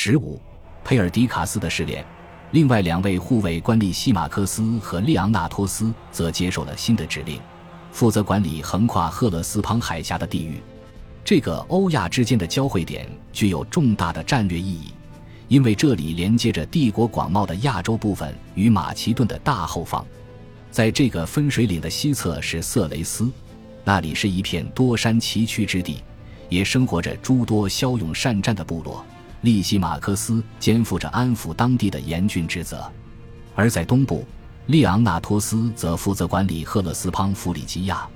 十五，佩尔迪卡斯的试炼，另外两位护卫官吏西马科斯和利昂纳托斯则接受了新的指令，负责管理横跨赫勒斯滂海峡的地域。这个欧亚之间的交汇点具有重大的战略意义，因为这里连接着帝国广袤的亚洲部分与马其顿的大后方。在这个分水岭的西侧是色雷斯，那里是一片多山崎岖之地，也生活着诸多骁勇善战的部落。利西马克斯肩负着安抚当地的严峻职责，而在东部，利昂纳托斯则负责管理赫勒斯滂弗里吉亚。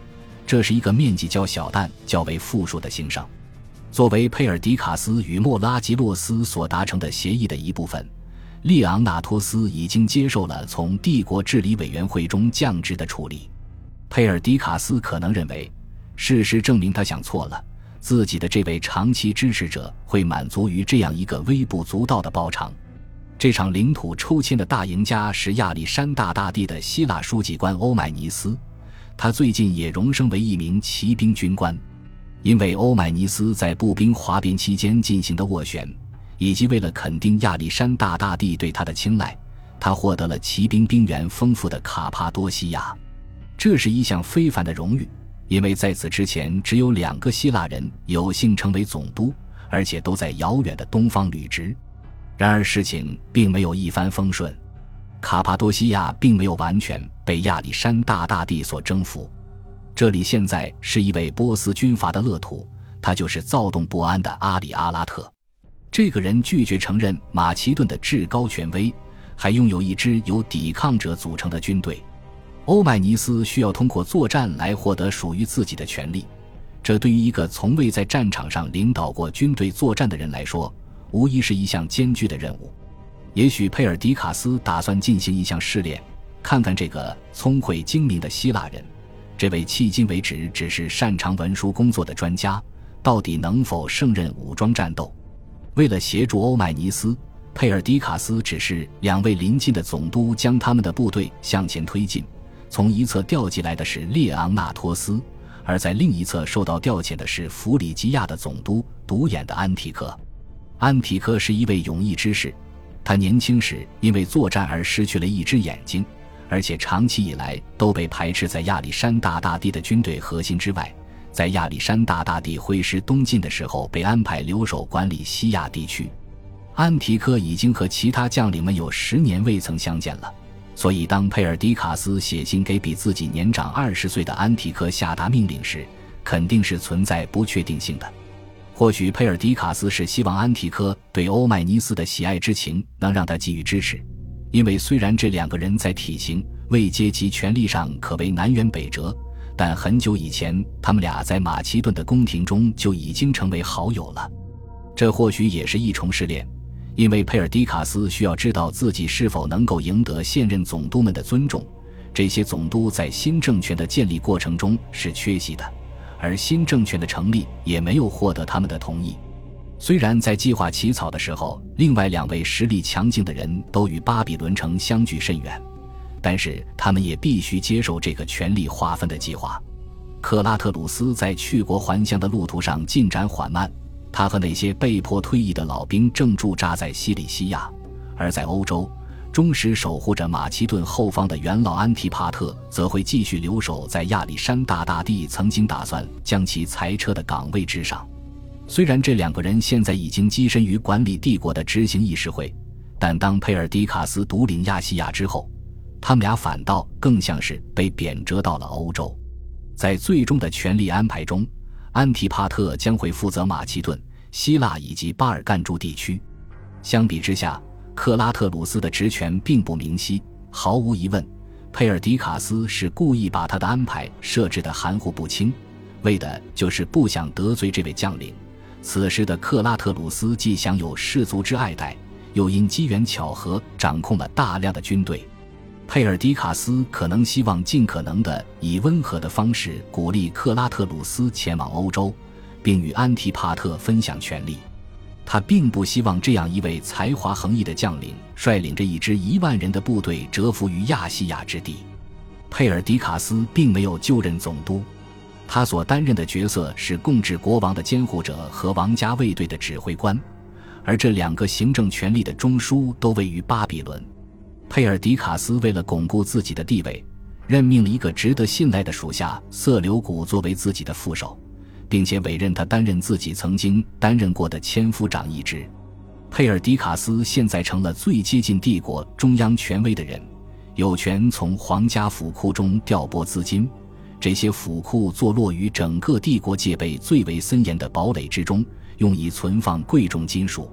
这是一个面积较小但较为富庶的行省。作为佩尔迪卡斯与莫拉吉洛斯所达成的协议的一部分，利昂纳托斯已经接受了从帝国治理委员会中降职的处理。佩尔迪卡斯可能认为，事实证明他想错了，自己的这位长期支持者会满足于这样一个微不足道的包场。这场领土抽签的大赢家是亚历山大大帝的希腊书记官欧迈尼斯。他最近也荣升为一名骑兵军官，因为欧迈尼斯在步兵哗变期间进行的斡旋，以及为了肯定亚历山大大帝对他的青睐，他获得了骑兵兵员丰富的卡帕多西亚。这是一项非凡的荣誉，因为在此之前只有两个希腊人有幸成为总督，而且都在遥远的东方履职。然而事情并没有一帆风顺。卡帕多西亚并没有完全被亚历山大大帝所征服，这里现在是一位波斯军阀的乐土，他就是躁动不安的阿里阿拉特。这个人拒绝承认马其顿的至高权威，还拥有一支由抵抗者组成的军队。欧迈尼斯需要通过作战来获得属于自己的权利，这对于一个从未在战场上领导过军队作战的人来说，无疑是一项艰巨的任务。也许佩尔迪卡斯打算进行一项试炼，看看这个聪慧精明的希腊人，这位迄今为止只是擅长文书工作的专家，到底能否胜任武装战斗。为了协助欧迈尼斯，佩尔迪卡斯指示两位邻近的总督将他们的部队向前推进。从一侧调集来的是列昂纳托斯，而在另一侧受到调遣的是弗里吉亚的总督独眼的安提克。安提克是一位勇毅之士。他年轻时因为作战而失去了一只眼睛，而且长期以来都被排斥在亚历山大大帝的军队核心之外。在亚历山大大帝挥师东进的时候，被安排留守管理西亚地区。安提克已经和其他将领们有十年未曾相见了，所以当佩尔迪卡斯写信给比自己年长二十岁的安提柯下达命令时，肯定是存在不确定性的。或许佩尔迪卡斯是希望安提柯对欧迈尼斯的喜爱之情能让他给予支持，因为虽然这两个人在体型、位阶及权力上可谓南辕北辙，但很久以前他们俩在马其顿的宫廷中就已经成为好友了。这或许也是一重试炼，因为佩尔迪卡斯需要知道自己是否能够赢得现任总督们的尊重。这些总督在新政权的建立过程中是缺席的。而新政权的成立也没有获得他们的同意。虽然在计划起草的时候，另外两位实力强劲的人都与巴比伦城相距甚远，但是他们也必须接受这个权力划分的计划。克拉特鲁斯在去国还乡的路途上进展缓慢，他和那些被迫退役的老兵正驻扎在西里西亚，而在欧洲。忠实守护着马其顿后方的元老安提帕特，则会继续留守在亚历山大大帝曾经打算将其裁撤的岗位之上。虽然这两个人现在已经跻身于管理帝国的执行议事会，但当佩尔迪卡斯独领亚细亚之后，他们俩反倒更像是被贬谪到了欧洲。在最终的权力安排中，安提帕特将会负责马其顿、希腊以及巴尔干诸地区。相比之下，克拉特鲁斯的职权并不明晰，毫无疑问，佩尔迪卡斯是故意把他的安排设置的含糊不清，为的就是不想得罪这位将领。此时的克拉特鲁斯既享有士族之爱戴，又因机缘巧合掌控了大量的军队。佩尔迪卡斯可能希望尽可能的以温和的方式鼓励克拉特鲁斯前往欧洲，并与安提帕特分享权力。他并不希望这样一位才华横溢的将领率领着一支一万人的部队蛰伏于亚细亚之地。佩尔迪卡斯并没有就任总督，他所担任的角色是共治国王的监护者和王家卫队的指挥官，而这两个行政权力的中枢都位于巴比伦。佩尔迪卡斯为了巩固自己的地位，任命了一个值得信赖的属下色流古作为自己的副手，并且委任他担任自己曾经担任过的千夫长一职。佩尔迪卡斯现在成了最接近帝国中央权威的人，有权从皇家府库中调拨资金。这些府库坐落于整个帝国戒备最为森严的堡垒之中，用以存放贵重金属。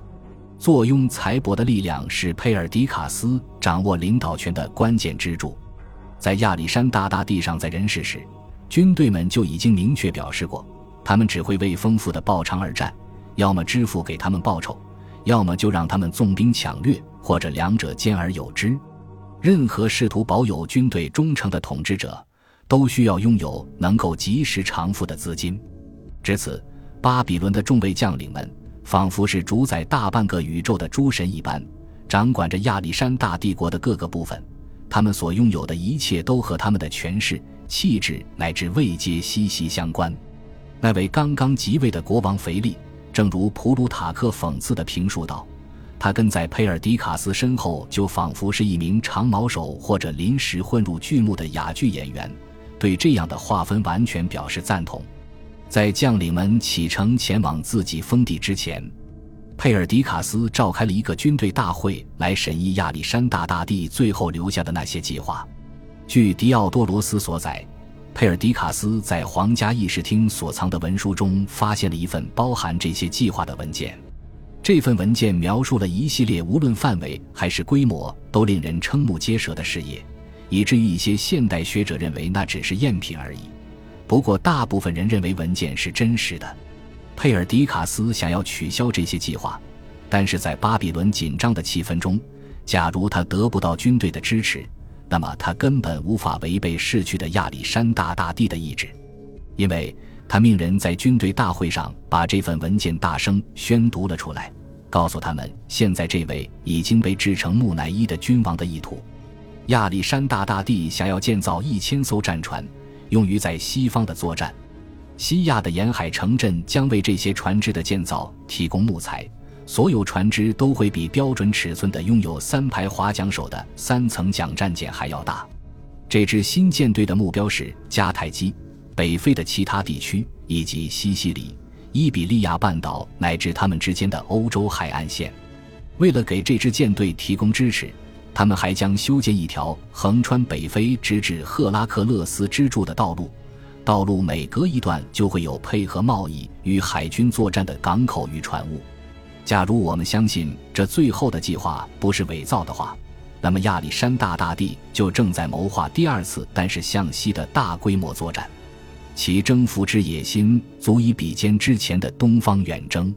坐拥财帛的力量是佩尔迪卡斯掌握领导权的关键支柱。在亚历山大大帝尚在人世时，军队们就已经明确表示过，他们只会为丰富的报偿而战，要么支付给他们报酬，要么就让他们纵兵抢掠，或者两者兼而有之。任何试图保有军队忠诚的统治者，都需要拥有能够及时偿付的资金。至此，巴比伦的众位将领们。仿佛是主宰大半个宇宙的诸神一般，掌管着亚历山大帝国的各个部分。他们所拥有的一切都和他们的权势、气质乃至位阶息息相关。那位刚刚即位的国王腓力，正如普鲁塔克讽刺的评述道：“他跟在佩尔迪卡斯身后，就仿佛是一名长矛手或者临时混入剧目的哑剧演员。”对这样的划分完全表示赞同。在将领们启程前往自己封地之前，佩尔迪卡斯召开了一个军队大会，来审议亚历山大大帝最后留下的那些计划。据迪奥多罗斯所载，佩尔迪卡斯在皇家议事厅所藏的文书中发现了一份包含这些计划的文件。这份文件描述了一系列无论范围还是规模都令人瞠目结舌的事业，以至于一些现代学者认为那只是赝品而已。不过，大部分人认为文件是真实的。佩尔迪卡斯想要取消这些计划，但是在巴比伦紧张的气氛中，假如他得不到军队的支持，那么他根本无法违背逝去的亚历山大大帝的意志，因为他命人在军队大会上把这份文件大声宣读了出来，告诉他们现在这位已经被制成木乃伊的君王的意图：亚历山大大帝想要建造一千艘战船。用于在西方的作战，西亚的沿海城镇将为这些船只的建造提供木材。所有船只都会比标准尺寸的拥有三排划桨手的三层桨战舰还要大。这支新舰队的目标是迦太基、北非的其他地区以及西西里、伊比利亚半岛乃至他们之间的欧洲海岸线。为了给这支舰队提供支持。他们还将修建一条横穿北非直至赫拉克勒斯支柱的道路，道路每隔一段就会有配合贸易与海军作战的港口与船坞。假如我们相信这最后的计划不是伪造的话，那么亚历山大大帝就正在谋划第二次，但是向西的大规模作战，其征服之野心足以比肩之前的东方远征。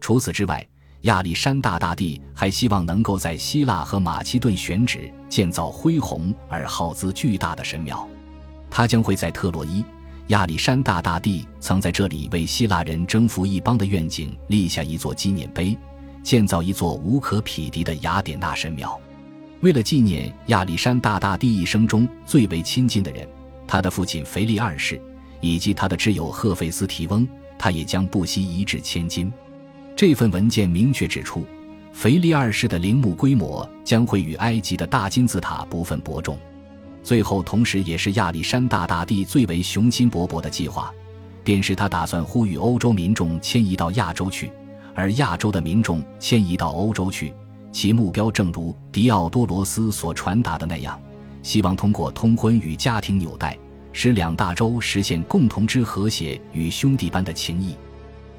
除此之外，亚历山大大帝还希望能够在希腊和马其顿选址建造恢宏而耗资巨大的神庙。他将会在特洛伊。亚历山大大帝曾在这里为希腊人征服一邦的愿景立下一座纪念碑，建造一座无可匹敌的雅典娜神庙。为了纪念亚历山大大帝一生中最为亲近的人，他的父亲腓力二世以及他的挚友赫费斯提翁，他也将不惜一掷千金。这份文件明确指出，腓力二世的陵墓规模将会与埃及的大金字塔不分伯仲。最后，同时也是亚历山大大帝最为雄心勃勃的计划，便是他打算呼吁欧洲民众迁移到亚洲去，而亚洲的民众迁移到欧洲去。其目标正如狄奥多罗斯所传达的那样，希望通过通婚与家庭纽带，使两大洲实现共同之和谐与兄弟般的情谊。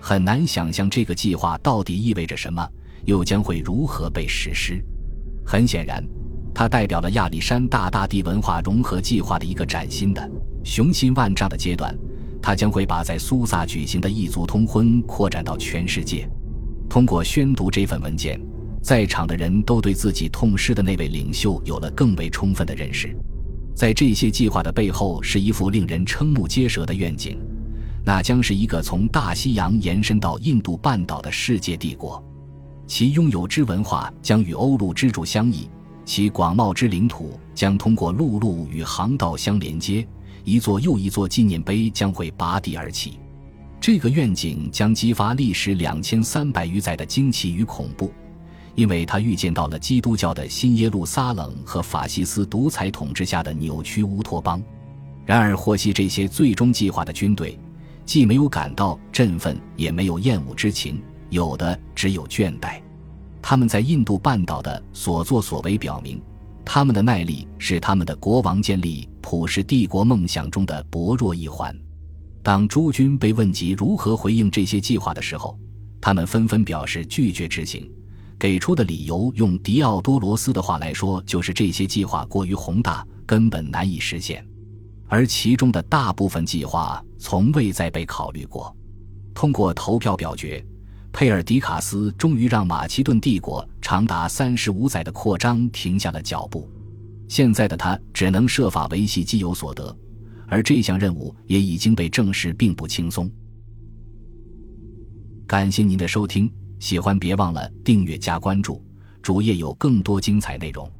很难想象这个计划到底意味着什么，又将会如何被实施。很显然，它代表了亚历山大大帝文化融合计划的一个崭新的、雄心万丈的阶段。他将会把在苏萨举行的异族通婚扩展到全世界。通过宣读这份文件，在场的人都对自己痛失的那位领袖有了更为充分的认识。在这些计划的背后，是一幅令人瞠目结舌的愿景。那将是一个从大西洋延伸到印度半岛的世界帝国，其拥有之文化将与欧陆之主相异，其广袤之领土将通过陆路与航道相连接，一座又一座纪念碑将会拔地而起。这个愿景将激发历时两千三百余载的惊奇与恐怖，因为他预见到了基督教的新耶路撒冷和法西斯独裁统治下的扭曲乌托邦。然而，获悉这些最终计划的军队，既没有感到振奋，也没有厌恶之情，有的只有倦怠。他们在印度半岛的所作所为表明，他们的耐力是他们的国王建立普世帝国梦想中的薄弱一环。当诸君被问及如何回应这些计划的时候，他们纷纷表示拒绝执行，给出的理由用迪奥多罗斯的话来说，就是这些计划过于宏大，根本难以实现。而其中的大部分计划从未再被考虑过。通过投票表决，佩尔迪卡斯终于让马其顿帝国长达三十五载的扩张停下了脚步。现在的他只能设法维系既有所得，而这项任务也已经被证实并不轻松。感谢您的收听，喜欢别忘了订阅加关注，主页有更多精彩内容。